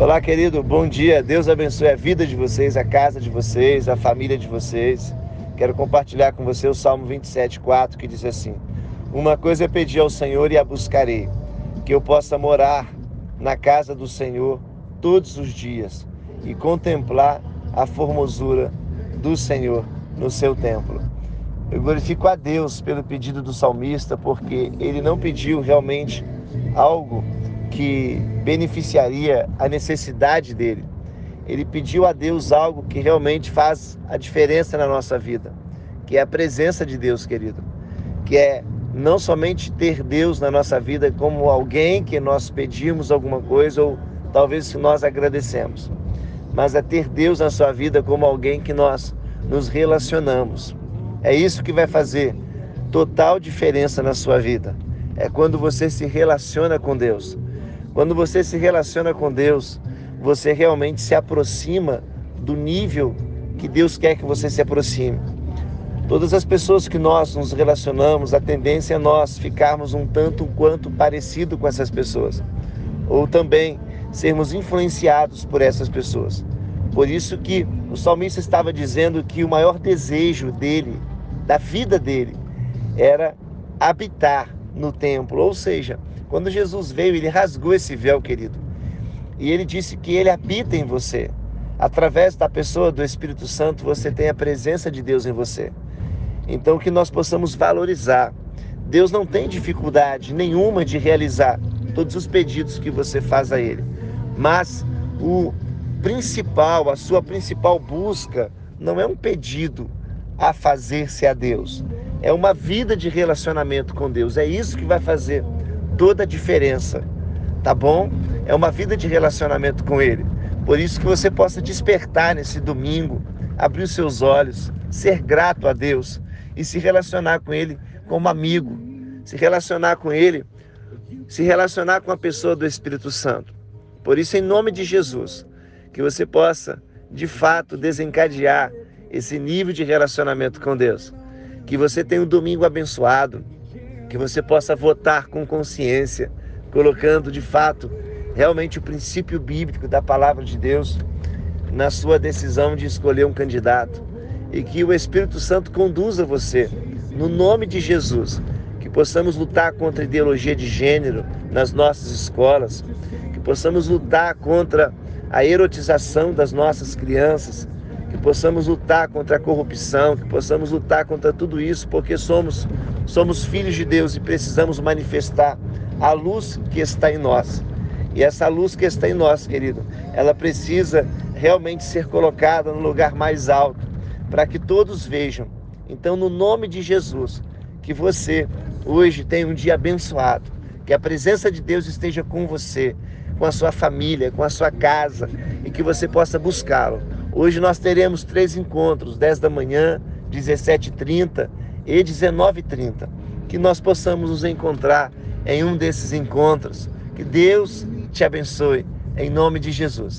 Olá, querido, bom dia. Deus abençoe a vida de vocês, a casa de vocês, a família de vocês. Quero compartilhar com você o Salmo 27:4 que diz assim: Uma coisa é pedir ao Senhor e a buscarei, que eu possa morar na casa do Senhor todos os dias e contemplar a formosura do Senhor no seu templo. Eu glorifico a Deus pelo pedido do salmista, porque ele não pediu realmente algo que beneficiaria a necessidade dele. Ele pediu a Deus algo que realmente faz a diferença na nossa vida, que é a presença de Deus, querido, que é não somente ter Deus na nossa vida como alguém que nós pedimos alguma coisa ou talvez que nós agradecemos, mas é ter Deus na sua vida como alguém que nós nos relacionamos. É isso que vai fazer total diferença na sua vida. É quando você se relaciona com Deus. Quando você se relaciona com Deus, você realmente se aproxima do nível que Deus quer que você se aproxime. Todas as pessoas que nós nos relacionamos, a tendência é nós ficarmos um tanto quanto parecido com essas pessoas, ou também sermos influenciados por essas pessoas. Por isso que o salmista estava dizendo que o maior desejo dele, da vida dele, era habitar no templo, ou seja, quando Jesus veio, ele rasgou esse véu, querido. E ele disse que ele habita em você. Através da pessoa do Espírito Santo, você tem a presença de Deus em você. Então, que nós possamos valorizar. Deus não tem dificuldade nenhuma de realizar todos os pedidos que você faz a Ele. Mas o principal, a sua principal busca, não é um pedido a fazer-se a Deus. É uma vida de relacionamento com Deus. É isso que vai fazer toda a diferença, tá bom? É uma vida de relacionamento com Ele. Por isso que você possa despertar nesse domingo, abrir os seus olhos, ser grato a Deus e se relacionar com Ele como amigo, se relacionar com Ele, se relacionar com a pessoa do Espírito Santo. Por isso, em nome de Jesus, que você possa, de fato, desencadear esse nível de relacionamento com Deus. Que você tenha um domingo abençoado, que você possa votar com consciência, colocando de fato realmente o princípio bíblico da palavra de Deus na sua decisão de escolher um candidato. E que o Espírito Santo conduza você no nome de Jesus, que possamos lutar contra a ideologia de gênero nas nossas escolas, que possamos lutar contra a erotização das nossas crianças, possamos lutar contra a corrupção, que possamos lutar contra tudo isso, porque somos somos filhos de Deus e precisamos manifestar a luz que está em nós. E essa luz que está em nós, querido, ela precisa realmente ser colocada no lugar mais alto, para que todos vejam. Então, no nome de Jesus, que você hoje tenha um dia abençoado, que a presença de Deus esteja com você, com a sua família, com a sua casa e que você possa buscá-lo Hoje nós teremos três encontros, 10 da manhã, 17h30 e 19h30. Que nós possamos nos encontrar em um desses encontros. Que Deus te abençoe, em nome de Jesus.